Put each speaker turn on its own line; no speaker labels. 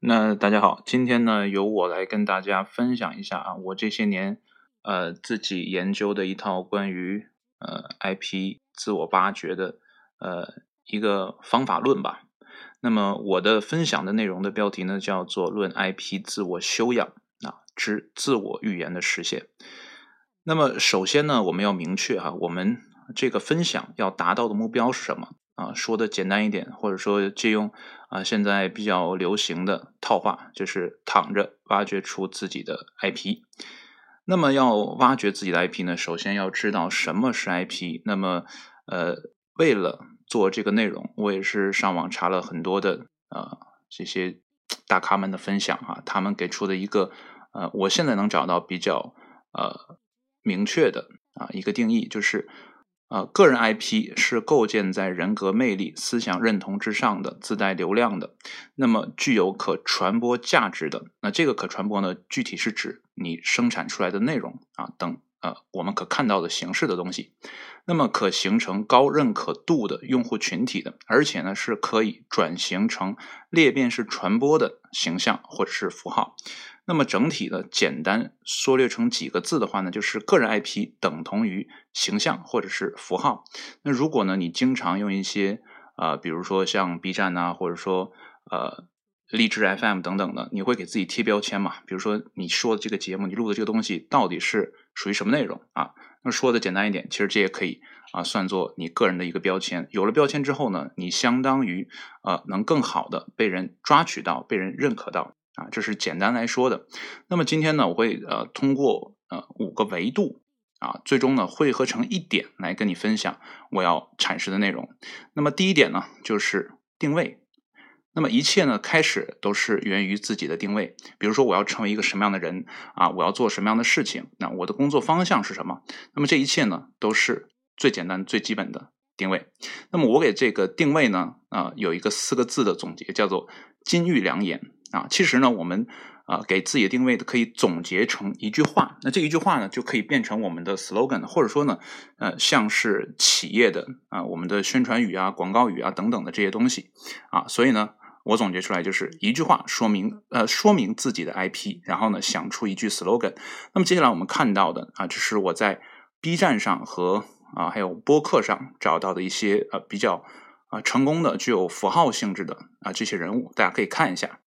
那大家好，今天呢由我来跟大家分享一下啊，我这些年呃自己研究的一套关于呃 IP 自我挖掘的呃一个方法论吧。那么我的分享的内容的标题呢叫做《论 IP 自我修养啊之自我预言的实现》。那么首先呢，我们要明确哈，我们这个分享要达到的目标是什么？啊，说的简单一点，或者说借用啊现在比较流行的套话，就是躺着挖掘出自己的 IP。那么要挖掘自己的 IP 呢，首先要知道什么是 IP。那么呃，为了做这个内容，我也是上网查了很多的呃这些大咖们的分享哈，他们给出的一个呃我现在能找到比较呃明确的啊一个定义，就是。啊，个人 IP 是构建在人格魅力、思想认同之上的，自带流量的，那么具有可传播价值的。那这个可传播呢，具体是指你生产出来的内容啊等呃我们可看到的形式的东西。那么可形成高认可度的用户群体的，而且呢是可以转型成裂变式传播的形象或者是符号。那么整体的简单缩略成几个字的话呢，就是个人 IP 等同于形象或者是符号。那如果呢你经常用一些呃，比如说像 B 站呐，或者说呃荔枝 FM 等等的，你会给自己贴标签嘛？比如说你说的这个节目，你录的这个东西到底是属于什么内容啊？那说的简单一点，其实这也可以啊算作你个人的一个标签。有了标签之后呢，你相当于呃能更好的被人抓取到，被人认可到。啊，这是简单来说的。那么今天呢，我会呃通过呃五个维度啊，最终呢汇合成一点来跟你分享我要阐释的内容。那么第一点呢就是定位。那么一切呢开始都是源于自己的定位。比如说我要成为一个什么样的人啊，我要做什么样的事情，那我的工作方向是什么？那么这一切呢都是最简单最基本的定位。那么我给这个定位呢啊有一个四个字的总结，叫做金玉良言。啊，其实呢，我们啊给自己的定位可以总结成一句话，那这一句话呢就可以变成我们的 slogan，或者说呢，呃，像是企业的啊我们的宣传语啊、广告语啊等等的这些东西啊，所以呢，我总结出来就是一句话说明呃说明自己的 IP，然后呢想出一句 slogan。那么接下来我们看到的啊，这是我在 B 站上和啊还有播客上找到的一些呃比较啊成功的具有符号性质的啊这些人物，大家可以看一下。